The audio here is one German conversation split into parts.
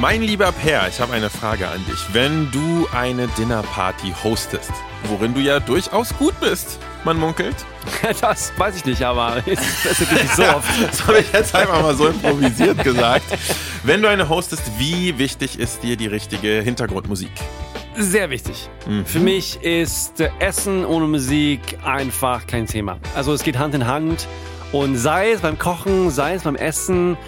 Mein lieber Per, ich habe eine Frage an dich. Wenn du eine Dinnerparty hostest, worin du ja durchaus gut bist, man munkelt. Das weiß ich nicht, aber es ist nicht so oft. das habe ich jetzt einfach mal so improvisiert gesagt. Wenn du eine hostest, wie wichtig ist dir die richtige Hintergrundmusik? Sehr wichtig. Mhm. Für mich ist Essen ohne Musik einfach kein Thema. Also es geht Hand in Hand und sei es beim Kochen, sei es beim Essen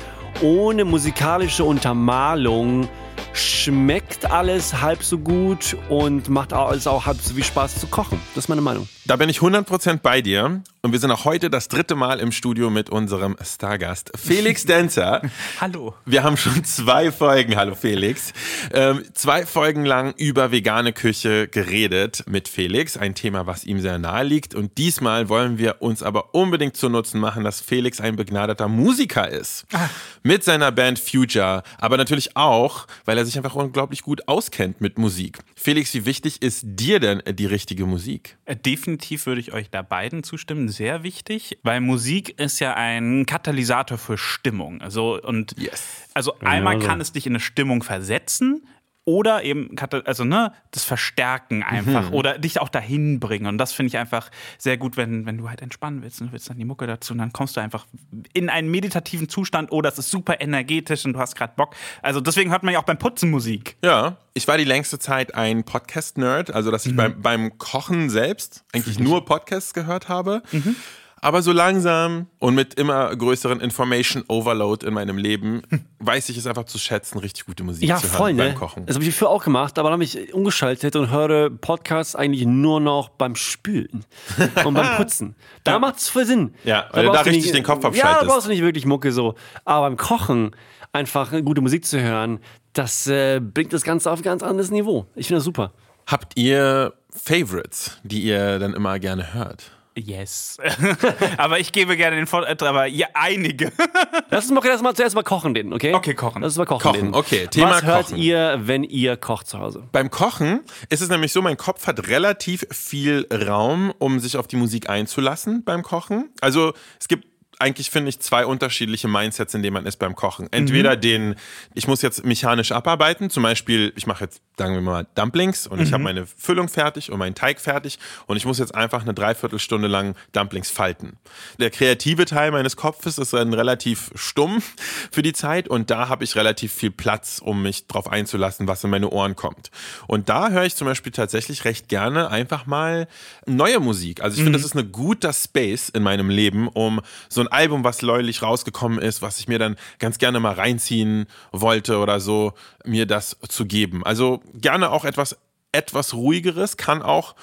ohne musikalische Untermalung schmeckt alles halb so gut und macht alles auch halb so viel Spaß zu kochen. Das ist meine Meinung. Da bin ich 100% bei dir. Und wir sind auch heute das dritte Mal im Studio mit unserem Stargast Felix Denzer. hallo. Wir haben schon zwei Folgen, hallo Felix, ähm, zwei Folgen lang über vegane Küche geredet mit Felix. Ein Thema, was ihm sehr nahe liegt. Und diesmal wollen wir uns aber unbedingt zu Nutzen machen, dass Felix ein begnadeter Musiker ist. Ah. Mit seiner Band Future. Aber natürlich auch, weil er sich einfach unglaublich gut auskennt mit Musik. Felix, wie wichtig ist dir denn die richtige Musik? Äh, definitiv würde ich euch da beiden zustimmen sehr wichtig, weil Musik ist ja ein Katalysator für Stimmung. Also, und yes. also einmal kann es dich in eine Stimmung versetzen, oder eben also ne das Verstärken einfach mhm. oder dich auch dahin bringen und das finde ich einfach sehr gut wenn wenn du halt entspannen willst und du willst dann die Mucke dazu und dann kommst du einfach in einen meditativen Zustand oder oh, es ist super energetisch und du hast gerade Bock also deswegen hört man ja auch beim Putzen Musik ja ich war die längste Zeit ein Podcast Nerd also dass ich mhm. beim beim Kochen selbst eigentlich nur Podcasts gehört habe mhm. Aber so langsam und mit immer größeren Information Overload in meinem Leben weiß ich es einfach zu schätzen, richtig gute Musik ja, zu voll, hören ne? beim Kochen. Das habe ich früher auch gemacht, aber dann habe ich umgeschaltet und höre Podcasts eigentlich nur noch beim Spülen und beim Putzen. Da macht es voll Sinn. Ja, weil da du da richtig nicht, den Kopf abschaltest. Ja, da brauchst du nicht wirklich Mucke so. Aber beim Kochen einfach gute Musik zu hören, das äh, bringt das Ganze auf ein ganz anderes Niveau. Ich finde das super. Habt ihr Favorites, die ihr dann immer gerne hört? Yes. aber ich gebe gerne den Vortritt, aber ja, einige. Lass uns mal, lass mal zuerst mal kochen den, okay? Okay, kochen. Lass uns mal kochen, kochen den. okay. Thema Was hört kochen. ihr, wenn ihr kocht zu Hause? Beim Kochen ist es nämlich so, mein Kopf hat relativ viel Raum, um sich auf die Musik einzulassen beim Kochen. Also es gibt eigentlich, finde ich, zwei unterschiedliche Mindsets, in denen man ist beim Kochen. Entweder mhm. den, ich muss jetzt mechanisch abarbeiten, zum Beispiel, ich mache jetzt, sagen wir mal, Dumplings und mhm. ich habe meine Füllung fertig und meinen Teig fertig und ich muss jetzt einfach eine Dreiviertelstunde lang Dumplings falten. Der kreative Teil meines Kopfes ist dann relativ stumm für die Zeit und da habe ich relativ viel Platz, um mich drauf einzulassen, was in meine Ohren kommt. Und da höre ich zum Beispiel tatsächlich recht gerne einfach mal neue Musik. Also ich finde, mhm. das ist ein guter Space in meinem Leben, um so ein Album, was neulich rausgekommen ist, was ich mir dann ganz gerne mal reinziehen wollte oder so, mir das zu geben. Also gerne auch etwas, etwas ruhigeres, kann auch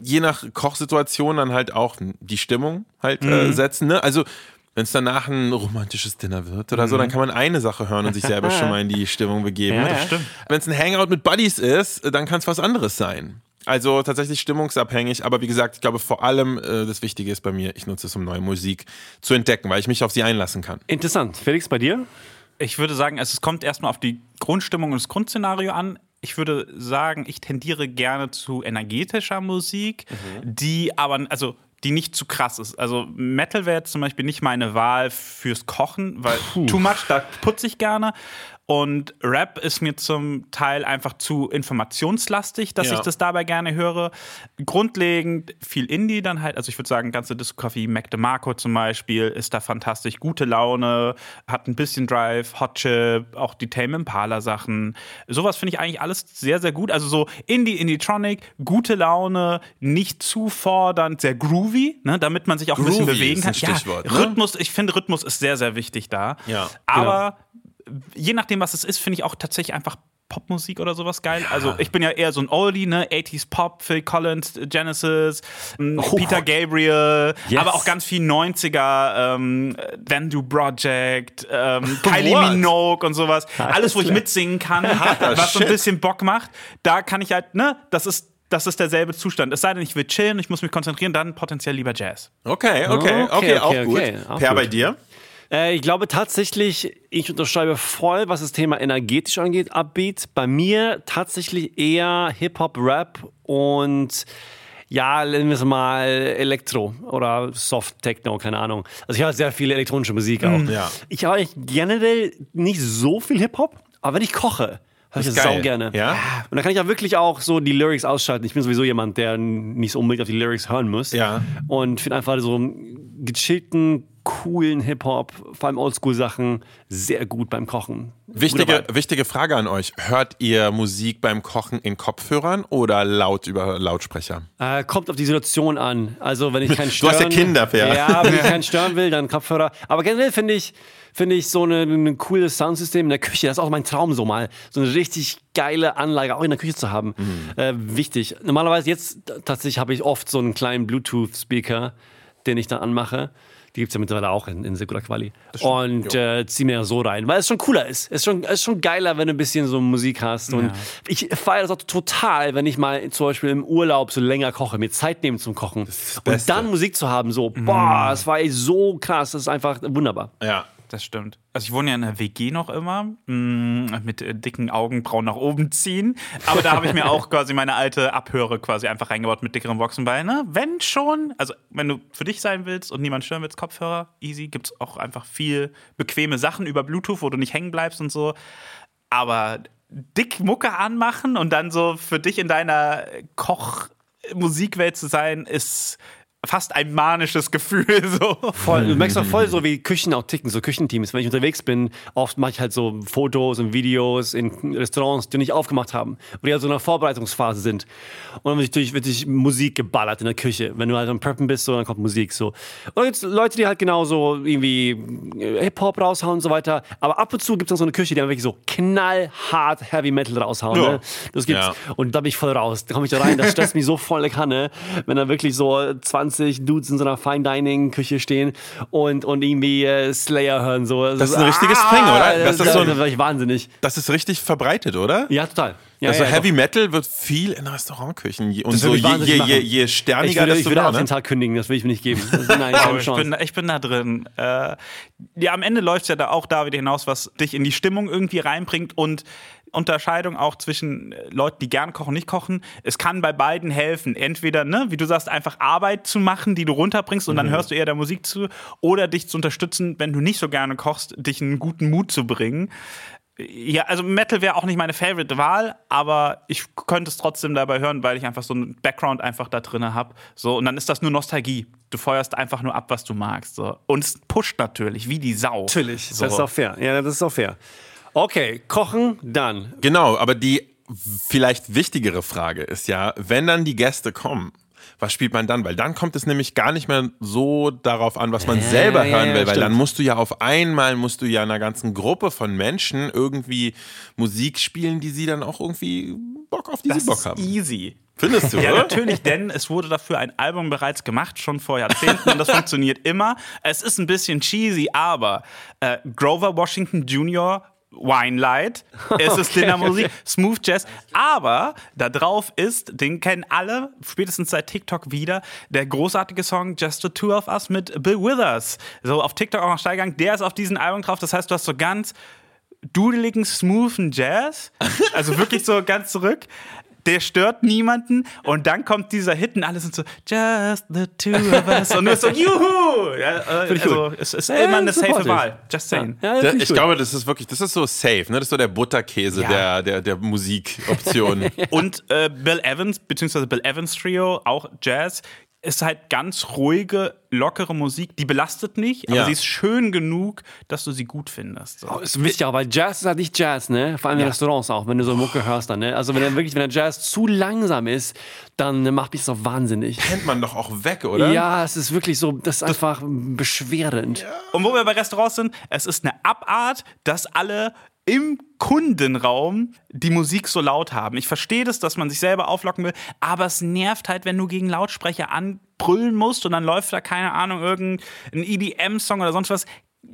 je nach Kochsituation dann halt auch die Stimmung halt äh, mhm. setzen. Ne? Also wenn es danach ein romantisches Dinner wird oder so, dann mhm. kann man eine Sache hören und sich selber schon mal in die Stimmung begeben. Ja, ja. Wenn es ein Hangout mit Buddies ist, dann kann es was anderes sein. Also tatsächlich stimmungsabhängig, aber wie gesagt, ich glaube vor allem äh, das Wichtige ist bei mir, ich nutze es, um neue Musik zu entdecken, weil ich mich auf sie einlassen kann. Interessant. Felix, bei dir? Ich würde sagen, es kommt erstmal auf die Grundstimmung und das Grundszenario an. Ich würde sagen, ich tendiere gerne zu energetischer Musik, mhm. die aber, also die nicht zu krass ist. Also Metal wäre jetzt zum Beispiel nicht meine Wahl fürs Kochen, weil Puh. too much, da putze ich gerne. Und Rap ist mir zum Teil einfach zu informationslastig, dass ja. ich das dabei gerne höre. Grundlegend viel Indie dann halt. Also ich würde sagen, ganze Diskografie, Mac DeMarco zum Beispiel, ist da fantastisch. Gute Laune, hat ein bisschen Drive, Hot Chip, auch die Tame Impala Sachen. Sowas finde ich eigentlich alles sehr, sehr gut. Also so Indie, Indie-Tronic, gute Laune, nicht zu fordernd, sehr groovy, ne, damit man sich auch groovy ein bisschen bewegen kann. ja, ne? Rhythmus, ich finde Rhythmus ist sehr, sehr wichtig da. Ja, Aber genau je nachdem, was es ist, finde ich auch tatsächlich einfach Popmusik oder sowas geil. Also ich bin ja eher so ein Oldie, ne? 80s Pop, Phil Collins, Genesis, ähm, Oh. Peter Gabriel, Yes. aber auch ganz viel 90er, ähm, Vandu Project, ähm, Kylie What? Minogue und sowas. Alles, wo ich mitsingen kann, was so ein bisschen Bock macht. Da kann ich halt, ne? Das ist das ist derselbe Zustand. Es sei denn, ich will chillen, ich muss mich konzentrieren, dann potenziell lieber Jazz. Okay, okay, okay, Okay, auch okay, gut. okay, auch per gut. bei dir? Äh, ich glaube tatsächlich, ich unterschreibe voll, was das Thema energetisch angeht, Upbeat. Bei mir tatsächlich eher Hip-Hop, Rap und ja, nennen wir es mal Elektro oder Soft Techno, keine Ahnung. Also ich höre sehr viel elektronische Musik auch. ja. Ich höre eigentlich generell nicht so viel Hip-Hop, aber wenn ich koche, höre ich das geil. sau gerne. Ja? Und da kann ich ja wirklich auch so die Lyrics ausschalten. Ich bin sowieso jemand, der nicht so unbedingt auf die Lyrics hören muss. Ja. Und finde einfach so einen gechillten, coolen Hip-Hop, vor allem Oldschool-Sachen, sehr gut beim Kochen. Wichtige, wichtige Frage an euch. Hört ihr Musik beim Kochen in Kopfhörern oder laut über Lautsprecher? Äh, kommt auf die Situation an. Also wenn ich keinen Du stören... hast ja Kinder, Per. Ja, wenn ich keinen stören will, dann Kopfhörer. Aber generell finde ich, finde ich so ein ein cooles Soundsystem in der Küche, das ist auch mein Traum so mal, so eine richtig geile Anlage auch in der Küche zu haben. Mhm. Äh, wichtig. Normalerweise jetzt tatsächlich habe ich oft so einen kleinen Bluetooth-Speaker, den ich dann anmache. Die gibt es ja mittlerweile auch in, in sehr guter Quali. Und äh, zieh mir so rein, weil es schon cooler ist. Es ist schon, es ist schon geiler, wenn du ein bisschen so Musik hast. Und ich feiere das auch total, wenn ich mal zum Beispiel im Urlaub so länger koche, mir Zeit nehmen zum Kochen. Und dann Musik zu haben, so, boah, das war echt so krass, das ist einfach wunderbar. Ja. Das stimmt. Also ich wohne ja in der WG noch immer, mh, mit äh, dicken Augenbrauen nach oben ziehen. Aber da habe ich mir auch quasi meine alte Abhöre quasi einfach reingebaut mit dickeren Boxenbeinen. Ne? Wenn schon, also wenn du für dich sein willst und niemand stören willst, Kopfhörer, easy, gibt es auch einfach viel bequeme Sachen über Bluetooth, wo du nicht hängen bleibst und so. Aber dick Mucke anmachen und dann so für dich in deiner Koch-Musikwelt zu sein, ist fast ein manisches Gefühl. So. Voll, du merkst auch voll so, wie Küchen auch ticken, so Küchenteams. Wenn ich unterwegs bin, oft mache ich halt so Fotos und Videos in Restaurants, die nicht aufgemacht haben, wo die halt so in einer Vorbereitungsphase sind. Und dann wird natürlich, wird natürlich Musik geballert in der Küche. Wenn du halt am Preppen bist, so, dann kommt Musik so. Und dann gibt's Leute, die halt genauso irgendwie äh, Hip-Hop raushauen und so weiter. Aber ab und zu gibt es noch so eine Küche, die dann wirklich so knallhart Heavy Metal raushauen. Ja. Ne? Das gibt's. Ja. Und da bin ich voll raus. Da komme ich da rein, das stresst mich so voll in Kanne, wenn da wirklich so 20 Dudes in so einer Fine Dining Küche stehen und, und irgendwie äh, Slayer hören. So. Das ist ein richtiges Thing, oder? Das ist so ein- da war ich wahnsinnig. Das ist richtig verbreitet, oder? Ja, total. Ja, also ja, Heavy doch. Metal wird viel in Restaurantküchen. Und Das so je, ich wahnsinnig je, je, je Ich sterniger, würde, ich würde mehr. den Ne? Tag kündigen, das will ich mir nicht geben. Das, nein, keine ich, bin, ich bin da drin. Äh, ja, am Ende läuft es ja da auch da wieder hinaus, was dich in die Stimmung irgendwie reinbringt und Unterscheidung auch zwischen äh, Leuten, die gern kochen, nicht kochen. Es kann bei beiden helfen. Entweder, ne, wie du sagst, einfach Arbeit zu machen, die du runterbringst und dann hörst du eher der Musik zu, oder dich zu unterstützen, wenn du nicht so gerne kochst, dich in einen guten Mut zu bringen. Ja, also Metal wäre auch nicht meine Favorite-Wahl, aber ich könnte es trotzdem dabei hören, weil ich einfach so einen Background einfach da drin habe. So, und dann ist das nur Nostalgie. Du feuerst einfach nur ab, was du magst. So. Und es pusht natürlich, wie die Sau. Natürlich, So. das ist auch fair. Ja, das ist auch fair. Okay, kochen, dann. Genau, aber die vielleicht wichtigere Frage ist ja, wenn dann die Gäste kommen, was spielt man dann? Weil dann kommt es nämlich gar nicht mehr so darauf an, was man Ja, selber ja, hören ja, will, weil stimmt. dann musst du ja auf einmal, musst du ja einer ganzen Gruppe von Menschen irgendwie Musik spielen, die sie dann auch irgendwie Bock auf die das sie Bock ist haben. easy. Findest du, Ja, oder? natürlich, denn es wurde dafür ein Album bereits gemacht, schon vor Jahrzehnten, und das funktioniert immer. Es ist ein bisschen cheesy, aber äh, Grover Washington Jr. Wine Light, es ist Dinnermusik, Smooth Jazz, aber da drauf ist, den kennen alle, spätestens seit TikTok wieder, der großartige Song Just the Two of Us mit Bill Withers. So auf TikTok auch noch Steigang, der ist auf diesem Album drauf, das heißt, du hast so ganz dudeligen, smoothen Jazz, also wirklich so ganz zurück. Der stört niemanden und dann kommt dieser Hit und alle sind so Just the two of us und du bist so Juhu! Ja, äh, ich also, es ist Ja, immer eine safe. Wahl. Just saying. Ja, find ich gut. glaube, das ist wirklich, das ist so safe, ne? Das ist so der Butterkäse Ja. der, der, der Musikoption. Und äh, Bill Evans, beziehungsweise Bill Evans Trio, auch Jazz, ist halt ganz ruhige, lockere Musik. Die belastet nicht, aber Ja. sie ist schön genug, dass du sie gut findest. So. Das ist wichtig auch, weil Jazz ist halt nicht Jazz, ne? Vor allem in Ja. Restaurants auch, wenn du so Mucke hörst dann, ne? Also wenn der wirklich, wenn der Jazz zu langsam ist, dann macht mich das auch wahnsinnig. Kennt man doch auch weg, oder? Ja, es ist wirklich so, das ist einfach beschwerend. Und wo wir bei Restaurants sind, es ist eine Abart, dass alle im Kundenraum die Musik so laut haben. Ich verstehe das, dass man sich selber auflocken will, aber es nervt halt, wenn du gegen Lautsprecher anbrüllen musst und dann läuft da, keine Ahnung, irgendein EDM-Song oder sonst was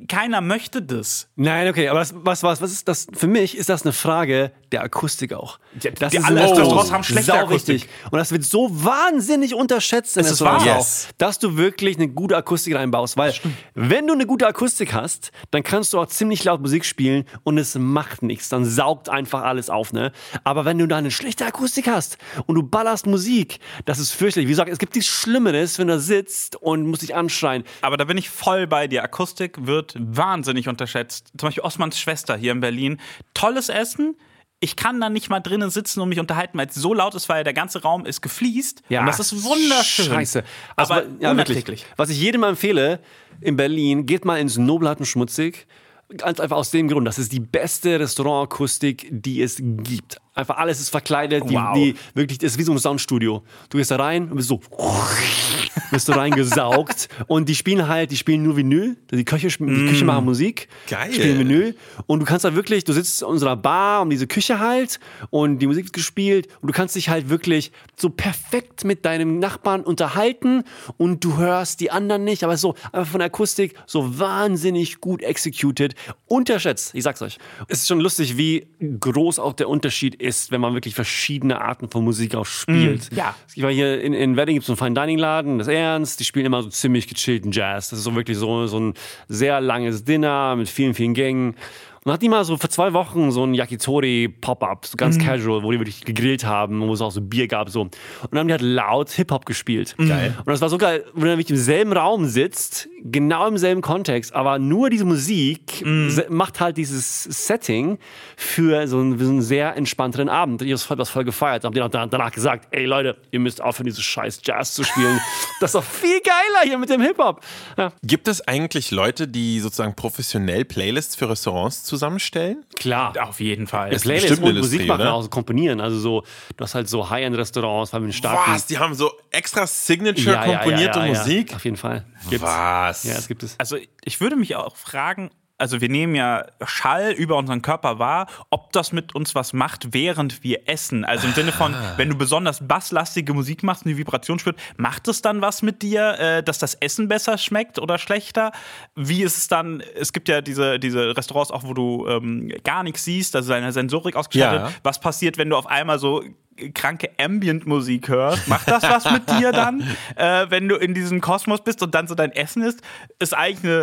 keiner möchte das. Nein, okay, aber was, was, was, ist das? Für mich ist das eine Frage der Akustik auch. Ja, das die alle Restaurants haben schlechte Akustik. Richtig. Und das wird so wahnsinnig unterschätzt in das ist wahr. Yes. dass du wirklich eine gute Akustik reinbaust. Weil, wenn du eine gute Akustik hast, dann kannst du auch ziemlich laut Musik spielen und es macht nichts. Dann saugt einfach alles auf, ne? Aber wenn du da eine schlechte Akustik hast und du ballerst Musik, das ist fürchterlich. Wie gesagt, es gibt nichts Schlimmeres, wenn du sitzt und musst dich anschreien. Aber da bin ich voll bei dir. Akustik wird wird wahnsinnig unterschätzt. Zum Beispiel Osmans Schwester hier in Berlin. Tolles Essen. Ich kann da nicht mal drinnen sitzen und mich unterhalten, weil es so laut ist, weil der ganze Raum ist gefliest. Ja, und das ist wunderschön. Scheiße. Aber Also, ja, unerträglich. wirklich. Was ich jedem empfehle, in Berlin, geht mal ins Nobelharten Schmutzig. Ganz einfach aus dem Grund, das ist die beste Restaurantakustik, die es gibt. Einfach alles ist verkleidet, die, Wow. die wirklich, das ist wie so ein Soundstudio. Du gehst da rein und bist so, bist du reingesaugt und die spielen halt, die spielen nur Vinyl. Die Köche, die Küche machen Musik, Geil. spielen Vinyl und du kannst da wirklich, du sitzt in unserer Bar um diese Küche halt und die Musik wird gespielt und du kannst dich halt wirklich so perfekt mit deinem Nachbarn unterhalten und du hörst die anderen nicht, aber so einfach von der Akustik so wahnsinnig gut executed, unterschätzt, ich sag's euch. Es ist schon lustig, wie groß auch der Unterschied ist, wenn man wirklich verschiedene Arten von Musik auch spielt. ja. Es gibt hier in, in Wedding gibt es so einen Fine Dining Laden, das Ernst, die spielen immer so ziemlich gechillten Jazz. Das ist so wirklich so, so ein sehr langes Dinner mit vielen, vielen Gängen. Und dann hat die mal so vor zwei Wochen so ein Yakitori-Pop-Up, so ganz casual, wo die wirklich gegrillt haben, wo es auch so Bier gab. So. Und dann haben die halt laut Hip-Hop gespielt. Geil. Und das war so geil, wenn du nämlich im selben Raum sitzt, genau im selben Kontext, aber nur diese Musik se- macht halt dieses Setting für so einen, für so einen sehr entspannteren Abend. Ich habe das voll gefeiert. Haben die auch dann- danach gesagt, ey Leute, ihr müsst aufhören, dieses scheiß Jazz zu spielen. das ist doch viel geiler hier mit dem Hip-Hop. Ja, Gibt es eigentlich Leute, die sozusagen professionell Playlists für Restaurants zusammenstellen? klar. Auf jeden Fall. Es- Playlist bestimmt und Musik machen, oder? auch so komponieren. Also so, du hast halt so High-End-Restaurants, haben einen starken... Was? Die haben so extra Signature komponierte Musik? Auf jeden Fall. Was? Ja, es gibt es. Also ich würde mich auch fragen, also wir nehmen ja Schall über unseren Körper wahr, ob das mit uns was macht, während wir essen. Also im Sinne von, Ah. wenn du besonders basslastige Musik machst und die Vibration spürt, macht es dann was mit dir, äh, dass das Essen besser schmeckt oder schlechter? Wie ist es dann, es gibt ja diese, diese Restaurants auch, wo du ähm, gar nichts siehst, also deine Sensorik ausgeschaltet. Ja. Was passiert, wenn du auf einmal so kranke Ambient-Musik hörst, macht das was mit dir dann, äh, wenn du in diesem Kosmos bist und dann so dein Essen isst? Ist eigentlich eine,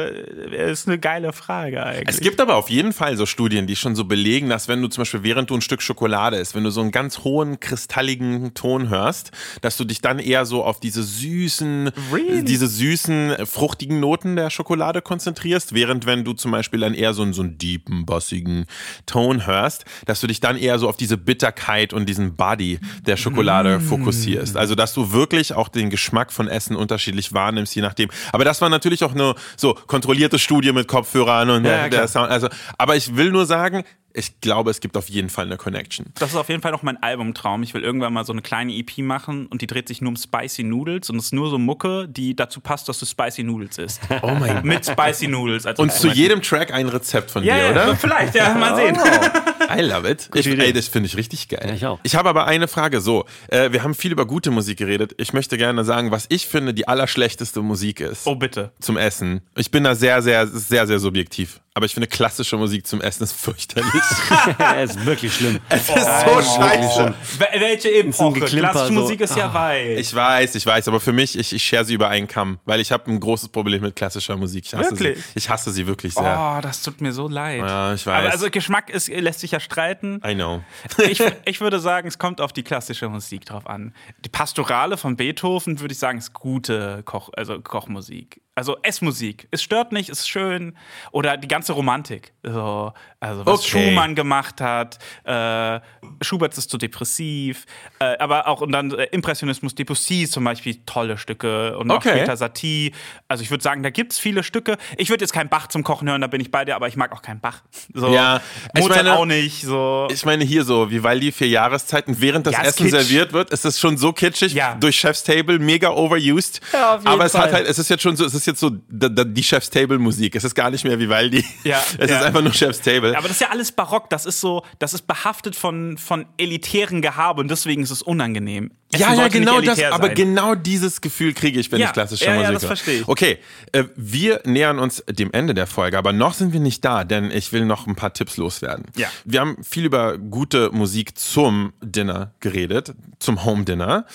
ist eine geile Frage eigentlich. Es gibt aber auf jeden Fall so Studien, die schon so belegen, dass wenn du zum Beispiel während du ein Stück Schokolade isst, wenn du so einen ganz hohen kristalligen Ton hörst, dass du dich dann eher so auf diese süßen, Really? diese süßen, fruchtigen Noten der Schokolade konzentrierst, während wenn du zum Beispiel dann eher so einen, so einen deepen, bassigen Ton hörst, dass du dich dann eher so auf diese Bitterkeit und diesen Body der Schokolade fokussierst. Also dass du wirklich auch den Geschmack von Essen unterschiedlich wahrnimmst, je nachdem. Aber das war natürlich auch eine so kontrollierte Studie mit Kopfhörern und Ja, der, der. Sound. Also, aber ich will nur sagen, ich glaube, es gibt auf jeden Fall eine Connection. Das ist auf jeden Fall noch mein Albumtraum. Ich will irgendwann mal so eine kleine EP machen und die dreht sich nur um Spicy Noodles und es ist nur so Mucke, die dazu passt, dass du Spicy Noodles isst. Oh mein Mit Spicy Noodles. als Und zu jedem Track ein Rezept von ja, dir, ja, oder? Oh. Vielleicht, ja, mal sehen. I love it. Ich, ey, das finde ich richtig geil. Ja, ich auch. habe aber eine Frage. So, äh, wir haben viel über gute Musik geredet. Ich möchte gerne sagen, was ich finde, die allerschlechteste Musik ist. Oh, bitte. Zum Essen. Ich bin da sehr, sehr, sehr, sehr subjektiv. Aber ich finde, klassische Musik zum Essen ist fürchterlich. Es ist wirklich schlimm. es ist so scheiße. Wel- Welche Epoche? Klassische so. Musik ist ja weit. Ich weiß, ich weiß, aber für mich, ich, ich schere sie über einen Kamm, weil ich habe ein großes Problem mit klassischer Musik. Ich hasse Wirklich? sie. Ich hasse sie wirklich sehr. Oh, das tut mir so leid. Ja, ich weiß. Aber also Geschmack ist, lässt sich ja streiten. I know. Ich, ich würde sagen, es kommt auf die klassische Musik drauf an. Die Pastorale von Beethoven würde ich sagen, ist gute Koch, also Kochmusik. Also Essmusik. Es stört nicht, ist schön. Oder die ganze Romantik. So, also was Okay. Schumann gemacht hat. Äh, Schubert ist zu depressiv. Äh, aber auch und dann äh, Impressionismus, Debussy zum Beispiel, tolle Stücke. Und auch Okay. später Satie. Also ich würde sagen, da gibt es viele Stücke. Ich würde jetzt keinen Bach zum Kochen hören, da bin ich bei dir, aber ich mag auch keinen Bach. So, Ja, ich Mozart meine- auch nicht. So. Ich meine hier so, Vivaldi vier Jahreszeiten, während das Ja, Essen kitsch. serviert wird, ist es schon so kitschig Ja. durch Chef's Table, mega overused. Ja, auf jeden Aber es hat halt, es ist jetzt schon so, es ist ist jetzt so die Chef's Table Musik. Es ist gar nicht mehr Vivaldi. Ja, es ja. ist einfach nur Chef's Table. Aber das ist ja alles barock, das ist so, das ist behaftet von, von elitären Gehabe und deswegen ist es unangenehm. Essen ja, ja, genau das. elitär Aber sein. genau dieses Gefühl kriege ich, wenn Ja, ich klassische ja, ja, Musik das höre. verstehe ich. Okay, äh, wir nähern uns dem Ende der Folge, aber noch sind wir nicht da, denn ich will noch ein paar Tipps loswerden. Ja. Wir haben viel über gute Musik zum Dinner geredet, zum Home Dinner.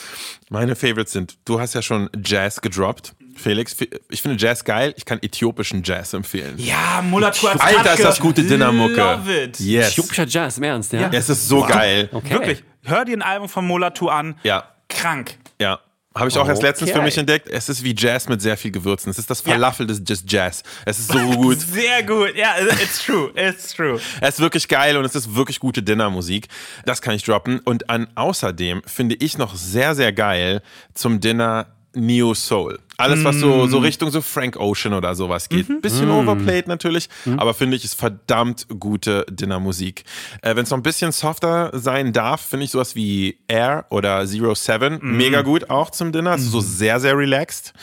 Meine Favorites sind, du hast ja schon Jazz gedroppt. Felix, ich finde Jazz geil. Ich kann äthiopischen Jazz empfehlen. Ja, als Alter, ist das gute Dinnermucke. Love it. Yes. Äthiopischer Jazz, im Ernst, ja? Es ist so geil. Okay. Wirklich. Hör dir ein Album von Molatu an. Ja. Krank. Ja. Habe ich auch erst letztens für Okay. mich entdeckt. Es ist wie Jazz mit sehr viel Gewürzen. Es ist das Falafel des des Jazz. Es ist so gut. Sehr gut. Ja, it's true. It's true. Es ist wirklich geil und es ist wirklich gute Dinnermusik. Das kann ich droppen. Und an außerdem finde ich noch sehr, sehr geil zum Dinner Neo Soul. Alles, was so, so Richtung so Frank Ocean oder sowas geht. Bisschen overplayed natürlich, aber finde ich ist verdammt gute Dinnermusik. Äh, Wenn es noch ein bisschen softer sein darf, finde ich sowas wie Air oder Zero Seven mega gut auch zum Dinner. Es ist so sehr, sehr relaxed.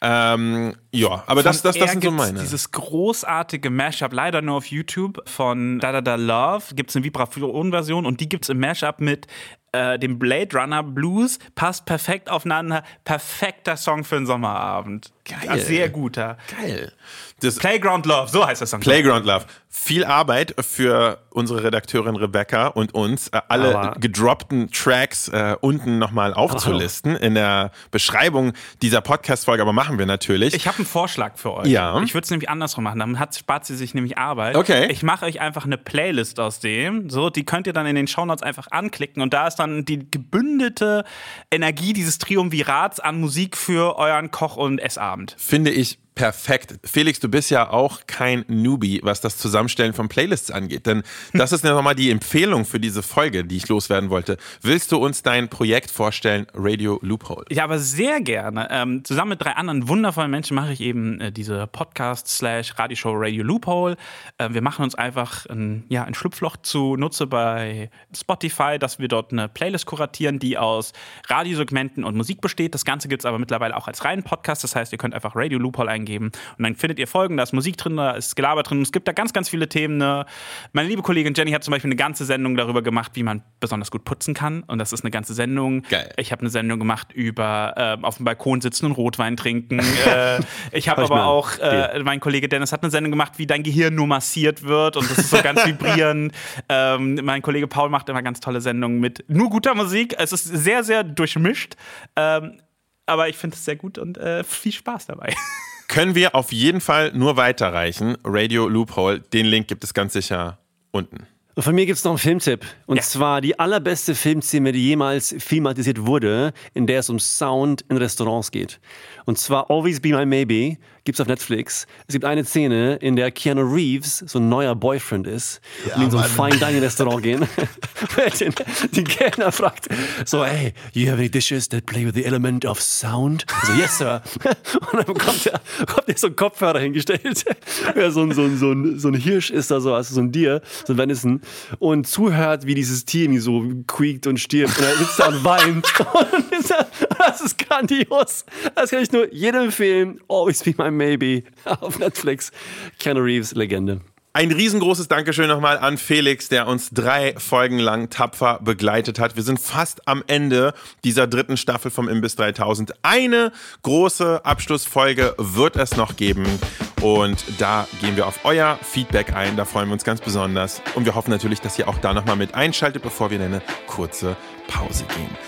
Ähm, ja, aber das, das, das Er sind so meine. Dieses großartige Mashup, leider nur auf YouTube, von Da Da Da Love, gibt es eine Vibraphon-Version und die gibt es im Mashup mit äh, dem Blade Runner Blues. Passt perfekt aufeinander. Perfekter Song für einen Sommerabend. Geil. Sehr guter. Geil. Das Playground Love, so heißt der Song. Playground Love. Viel Arbeit für unsere Redakteurin Rebecca und uns, äh, alle Aber- gedroppten Tracks äh, unten nochmal aufzulisten in der Beschreibung dieser Podcast-Folge, aber machen wir natürlich. Ich habe einen Vorschlag für euch. Ja. Ich würde es nämlich andersrum machen. Damit hat, spart sie sich nämlich Arbeit. Okay. Ich mache euch einfach eine Playlist aus dem. So, die könnt ihr dann in den Shownotes einfach anklicken. Und da ist dann die gebündelte Energie dieses Triumvirats an Musik für euren Koch- und Essabend. Finde ich perfekt. Felix, du bist ja auch kein Newbie, was das Zusammenstellen von Playlists angeht. Denn das ist ja nochmal die Empfehlung für diese Folge, die ich loswerden wollte. Willst du uns dein Projekt vorstellen, Radio Loophole? Ja, aber sehr gerne. Ähm, zusammen mit drei anderen wundervollen Menschen mache ich eben äh, diese Podcast-slash-Radioshow Radio Loophole. Äh, wir machen uns einfach ein, ja, ein Schlupfloch zunutze bei Spotify, dass wir dort eine Playlist kuratieren, die aus Radiosegmenten und Musik besteht. Das Ganze gibt es aber mittlerweile auch als reinen Podcast. Das heißt, ihr könnt einfach Radio Loophole eingeben und dann findet ihr Folgen, da ist Musik drin, da ist Gelaber drin. Es gibt da ganz, ganz viele Themen. Ne? Meine liebe Kollegin Jenny hat zum Beispiel eine ganze Sendung darüber gemacht, wie man besonders gut putzen kann. Und das ist eine ganze Sendung. Geil. Ich habe eine Sendung gemacht über äh, auf dem Balkon sitzen und Rotwein trinken. äh, ich habe ich aber auch, äh, mein Kollege Dennis hat eine Sendung gemacht, wie dein Gehirn nur massiert wird und das ist so ganz vibrierend. Ähm, mein Kollege Paul macht immer ganz tolle Sendungen mit nur guter Musik. Es ist sehr, sehr durchmischt. Ähm, aber ich finde es sehr gut und äh, viel Spaß dabei. Können wir auf jeden Fall nur weiterreichen. Radio Loophole, den Link gibt es ganz sicher unten. Und von mir gibt es noch einen Filmtipp. Und Ja. zwar die allerbeste Filmszene, die jemals filmatisiert wurde, in der es um Sound in Restaurants geht. Und zwar Always Be My Maybe gibt's auf Netflix. Es gibt eine Szene, in der Keanu Reeves so ein neuer Boyfriend ist und in so ein Fine Dining Restaurant gehen. Den, den Kellner fragt, so, hey, you have any dishes that play with the element of sound? So, yes, sir. Und dann bekommt er, bekommt er so einen Kopfhörer hingestellt. Ja, so, ein, so, ein, so, ein, so ein Hirsch ist da so, also so ein Tier, so ein Venison. Und zuhört, wie dieses Tier irgendwie so quiekt und stirbt. Und er sitzt da und weint. Und das ist grandios. Das kann ich nur jedem empfehlen. Always Be My Maybe auf Netflix. Keanu Reeves, Legende. Ein riesengroßes Dankeschön nochmal an Felix, der uns drei Folgen lang tapfer begleitet hat. Wir sind fast am Ende dieser dritten Staffel vom Imbiss 3000. Eine große Abschlussfolge wird es noch geben. Und da gehen wir auf euer Feedback ein. Da freuen wir uns ganz besonders. Und wir hoffen natürlich, dass ihr auch da nochmal mit einschaltet, bevor wir in eine kurze Pause gehen.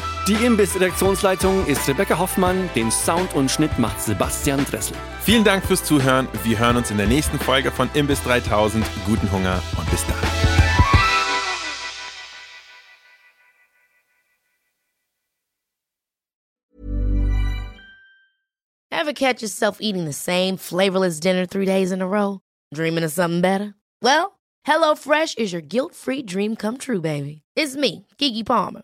Die Imbiss-Redaktionsleitung ist Rebecca Hoffmann, den Sound und Schnitt macht Sebastian Dressel. Vielen Dank fürs Zuhören. Wir hören uns in der nächsten Folge von Imbiss 3000. Guten Hunger und bis dann. Ever catch yourself eating the same flavorless dinner three days in a row? Dreaming of something better? Well, HelloFresh is your guilt-free dream come true, baby. It's me, Kiki Palmer.